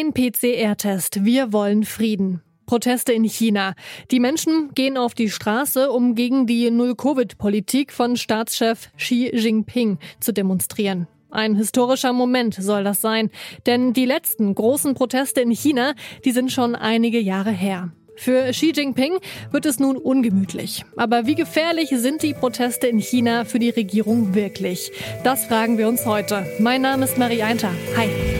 Kein PCR-Test. Wir wollen Frieden. Proteste in China. Die Menschen gehen auf die Straße, um gegen die Null-Covid-Politik von Staatschef Xi Jinping zu demonstrieren. Ein historischer Moment soll das sein, denn die letzten großen Proteste in China, die sind schon einige Jahre her. Für Xi Jinping wird es nun ungemütlich. Aber wie gefährlich sind die Proteste in China für die Regierung wirklich? Das fragen wir uns heute. Mein Name ist Marie Einter. Hi.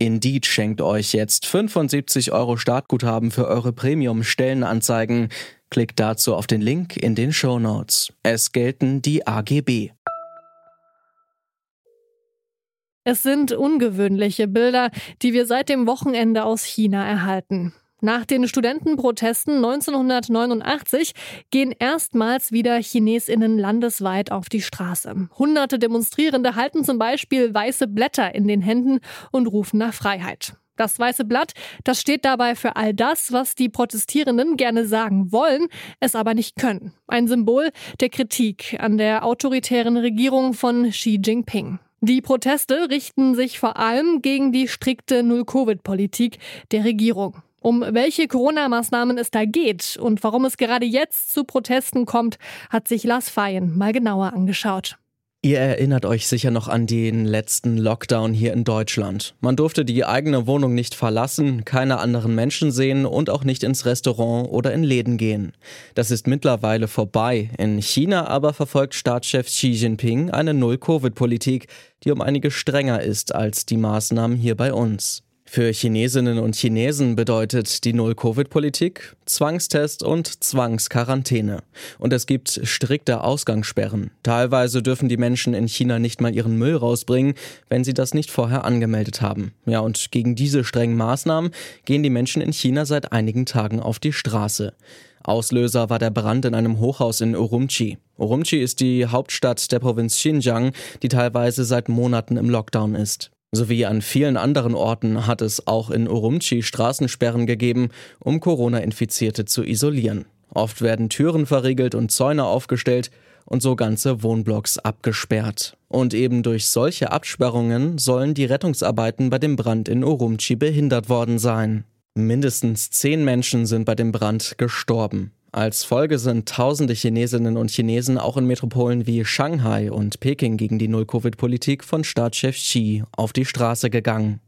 Indeed schenkt euch jetzt 75 Euro Startguthaben für eure Premium-Stellenanzeigen. Klickt dazu auf den Link in den Show Notes. Es gelten die AGB. Es sind ungewöhnliche Bilder, die wir seit dem Wochenende aus China erhalten. Nach den Studentenprotesten 1989 gehen erstmals wieder Chinesinnen landesweit auf die Straße. Hunderte Demonstrierende halten zum Beispiel weiße Blätter in den Händen und rufen nach Freiheit. Das weiße Blatt, das steht dabei für all das, was die Protestierenden gerne sagen wollen, es aber nicht können. Ein Symbol der Kritik an der autoritären Regierung von Xi Jinping. Die Proteste richten sich vor allem gegen die strikte Null-Covid-Politik der Regierung. Um welche Corona-Maßnahmen es da geht und warum es gerade jetzt zu Protesten kommt, hat sich Lars Feyen mal genauer angeschaut. Ihr erinnert euch sicher noch an den letzten Lockdown hier in Deutschland. Man durfte die eigene Wohnung nicht verlassen, keine anderen Menschen sehen und auch nicht ins Restaurant oder in Läden gehen. Das ist mittlerweile vorbei. In China aber verfolgt Staatschef Xi Jinping eine Null-Covid-Politik, die um einige strenger ist als die Maßnahmen hier bei uns. Für Chinesinnen und Chinesen bedeutet die Null-Covid-Politik Zwangstest und Zwangsquarantäne. Und es gibt strikte Ausgangssperren. Teilweise dürfen die Menschen in China nicht mal ihren Müll rausbringen, wenn sie das nicht vorher angemeldet haben. Ja, und gegen diese strengen Maßnahmen gehen die Menschen in China seit einigen Tagen auf die Straße. Auslöser war der Brand in einem Hochhaus in Urumqi. Urumqi ist die Hauptstadt der Provinz Xinjiang, die teilweise seit Monaten im Lockdown ist. Sowie an vielen anderen Orten hat es auch in Urumqi Straßensperren gegeben, um Corona-Infizierte zu isolieren. Oft werden Türen verriegelt und Zäune aufgestellt und so ganze Wohnblocks abgesperrt. Und eben durch solche Absperrungen sollen die Rettungsarbeiten bei dem Brand in Urumqi behindert worden sein. Mindestens zehn Menschen sind bei dem Brand gestorben. Als Folge sind tausende Chinesinnen und Chinesen auch in Metropolen wie Shanghai und Peking gegen die Null-Covid-Politik von Staatschef Xi auf die Straße gegangen.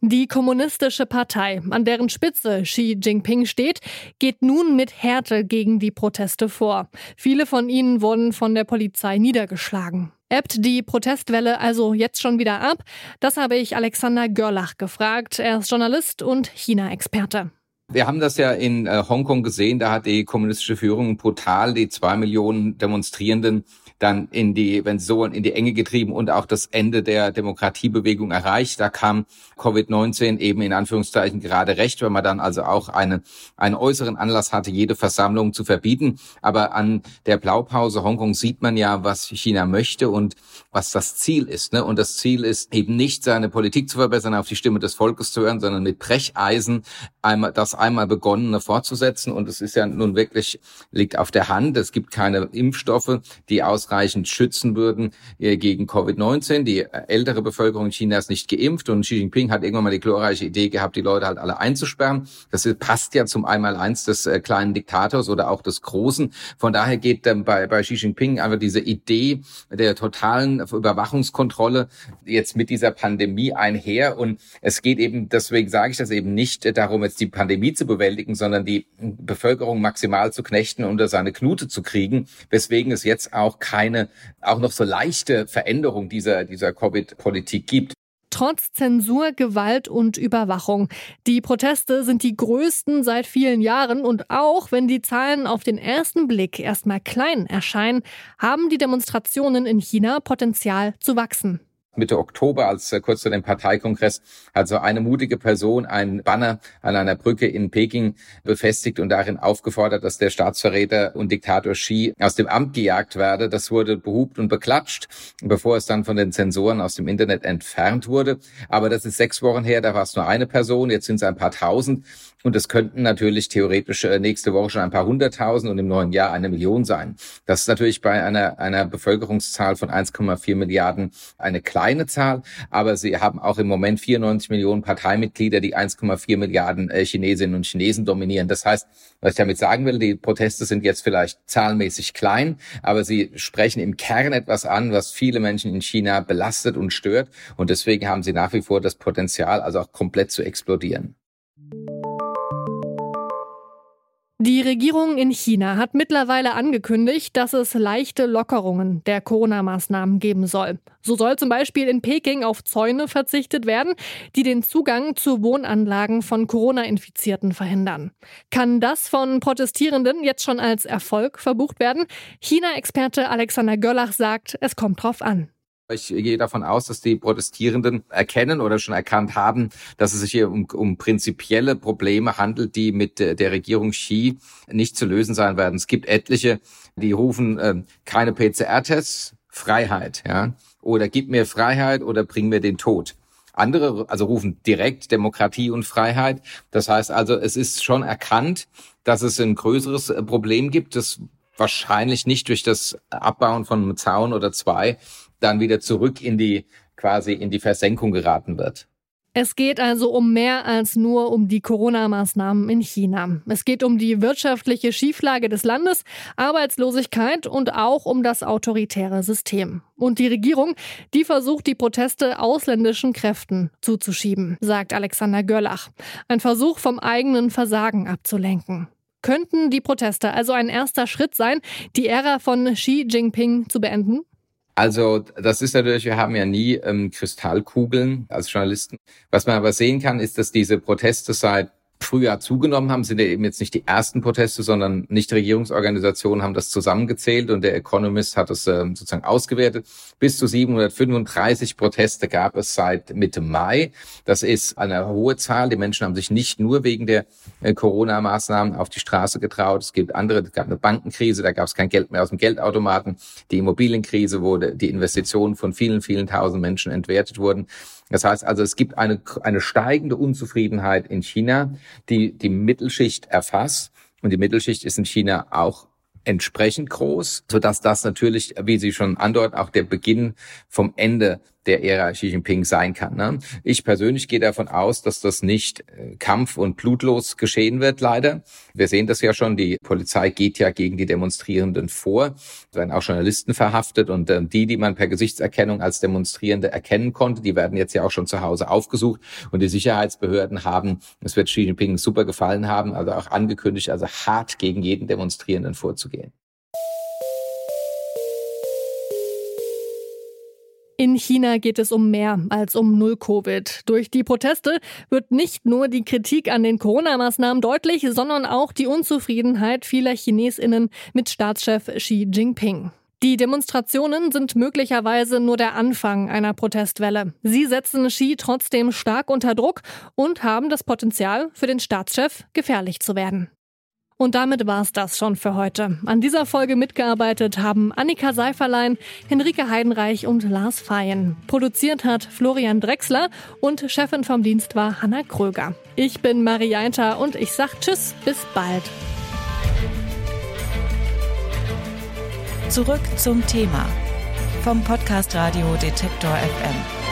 Die kommunistische Partei, an deren Spitze Xi Jinping steht, geht nun mit Härte gegen die Proteste vor. Viele von ihnen wurden von der Polizei niedergeschlagen. Ebbt die Protestwelle also jetzt schon wieder ab? Das habe ich Alexander Görlach gefragt. Er ist Journalist und China-Experte. Wir haben das ja in äh, Hongkong gesehen, da hat die kommunistische Führung brutal die zwei Millionen Demonstrierenden dann in die, wenn so in die Enge getrieben und auch das Ende der Demokratiebewegung erreicht. Da kam Covid-19 eben in Anführungszeichen gerade recht, weil man dann also auch eine, einen äußeren Anlass hatte, jede Versammlung zu verbieten. Aber an der Blaupause Hongkong sieht man ja, was China möchte und was das Ziel ist. Ne? Und das Ziel ist eben nicht, seine Politik zu verbessern, auf die Stimme des Volkes zu hören, sondern mit Brecheisen einmal das einmal begonnene fortzusetzen. Und es ist ja nun wirklich, liegt auf der Hand. Es gibt keine Impfstoffe, die ausreichend schützen würden äh, gegen Covid-19. Die ältere Bevölkerung Chinas nicht geimpft und Xi Jinping hat irgendwann mal die glorreiche Idee gehabt, die Leute halt alle einzusperren. Das passt ja zum Einmaleins des äh, kleinen Diktators oder auch des Großen. Von daher geht ähm, bei, bei Xi Jinping einfach diese Idee der totalen Überwachungskontrolle jetzt mit dieser Pandemie einher. Und es geht eben, deswegen sage ich das eben nicht darum, jetzt die Pandemie zu bewältigen, sondern die Bevölkerung maximal zu knechten, unter seine Knute zu kriegen, weswegen es jetzt auch keine, auch noch so leichte Veränderung dieser, dieser Covid-Politik gibt. Trotz Zensur, Gewalt und Überwachung. Die Proteste sind die größten seit vielen Jahren und auch wenn die Zahlen auf den ersten Blick erstmal klein erscheinen, haben die Demonstrationen in China Potenzial zu wachsen. Mitte Oktober, als äh, kurz vor dem Parteikongress, hat so eine mutige Person ein Banner an einer Brücke in Peking befestigt und darin aufgefordert, dass der Staatsverräter und Diktator Xi aus dem Amt gejagt werde. Das wurde behupt und beklatscht, bevor es dann von den Zensoren aus dem Internet entfernt wurde. Aber das ist sechs Wochen her, da war es nur eine Person, jetzt sind es ein paar tausend. Und es könnten natürlich theoretisch äh, nächste Woche schon ein paar hunderttausend und im neuen Jahr eine Million sein. Das ist natürlich bei einer, einer Bevölkerungszahl von 1,4 Milliarden eine kleine Zahl, aber sie haben auch im Moment 94 Millionen Parteimitglieder, die 1,4 Milliarden äh, Chinesinnen und Chinesen dominieren. Das heißt, was ich damit sagen will, die Proteste sind jetzt vielleicht zahlenmäßig klein, aber sie sprechen im Kern etwas an, was viele Menschen in China belastet und stört. Und deswegen haben sie nach wie vor das Potenzial, also auch komplett zu explodieren. Die Regierung in China hat mittlerweile angekündigt, dass es leichte Lockerungen der Corona-Maßnahmen geben soll. So soll zum Beispiel in Peking auf Zäune verzichtet werden, die den Zugang zu Wohnanlagen von Corona-Infizierten verhindern. Kann das von Protestierenden jetzt schon als Erfolg verbucht werden? China-Experte Alexander Göllach sagt, es kommt drauf an. Ich gehe davon aus, dass die Protestierenden erkennen oder schon erkannt haben, dass es sich hier um, um prinzipielle Probleme handelt, die mit der Regierung Xi nicht zu lösen sein werden. Es gibt etliche, die rufen äh, keine PCR-Tests, Freiheit, ja, oder gib mir Freiheit oder bring mir den Tod. Andere also rufen direkt Demokratie und Freiheit. Das heißt also, es ist schon erkannt, dass es ein größeres äh, Problem gibt, das wahrscheinlich nicht durch das Abbauen von einem Zaun oder zwei dann wieder zurück in die quasi in die Versenkung geraten wird. Es geht also um mehr als nur um die Corona-Maßnahmen in China. Es geht um die wirtschaftliche Schieflage des Landes, Arbeitslosigkeit und auch um das autoritäre System. Und die Regierung, die versucht, die Proteste ausländischen Kräften zuzuschieben, sagt Alexander Görlach. Ein Versuch, vom eigenen Versagen abzulenken. Könnten die Proteste also ein erster Schritt sein, die Ära von Xi Jinping zu beenden? Also das ist natürlich, wir haben ja nie ähm, Kristallkugeln als Journalisten. Was man aber sehen kann, ist, dass diese Proteste seit Frühjahr zugenommen haben, sind ja eben jetzt nicht die ersten Proteste, sondern Nichtregierungsorganisationen haben das zusammengezählt und der Economist hat es äh, sozusagen ausgewertet. Bis zu 735 Proteste gab es seit Mitte Mai. Das ist eine hohe Zahl. Die Menschen haben sich nicht nur wegen der äh, Corona-Maßnahmen auf die Straße getraut. Es gibt andere, es gab eine Bankenkrise, da gab es kein Geld mehr aus dem Geldautomaten. Die Immobilienkrise, wo die Investitionen von vielen, vielen tausend Menschen entwertet wurden. Das heißt also, es gibt eine, eine steigende Unzufriedenheit in China, die die Mittelschicht erfasst. Und die Mittelschicht ist in China auch entsprechend groß, so dass das natürlich, wie Sie schon andeuten, auch der Beginn vom Ende der Ära Xi Jinping sein kann. Ne? Ich persönlich gehe davon aus, dass das nicht äh, kampf- und blutlos geschehen wird, leider. Wir sehen das ja schon, die Polizei geht ja gegen die Demonstrierenden vor. Es werden auch Journalisten verhaftet und äh, die, die man per Gesichtserkennung als Demonstrierende erkennen konnte, die werden jetzt ja auch schon zu Hause aufgesucht und die Sicherheitsbehörden haben, es wird Xi Jinping super gefallen haben, also auch angekündigt, also hart gegen jeden Demonstrierenden vorzugehen. In China geht es um mehr als um Null-Covid. Durch die Proteste wird nicht nur die Kritik an den Corona-Maßnahmen deutlich, sondern auch die Unzufriedenheit vieler Chinesinnen mit Staatschef Xi Jinping. Die Demonstrationen sind möglicherweise nur der Anfang einer Protestwelle. Sie setzen Xi trotzdem stark unter Druck und haben das Potenzial, für den Staatschef gefährlich zu werden. Und damit war's das schon für heute. An dieser Folge mitgearbeitet haben Annika Seiferlein, Henrike Heidenreich und Lars Feyen. Produziert hat Florian Drexler und Chefin vom Dienst war Hanna Kröger. Ich bin Marie Einter und ich sag Tschüss, bis bald. Zurück zum Thema vom Podcast Radio Detektor FM.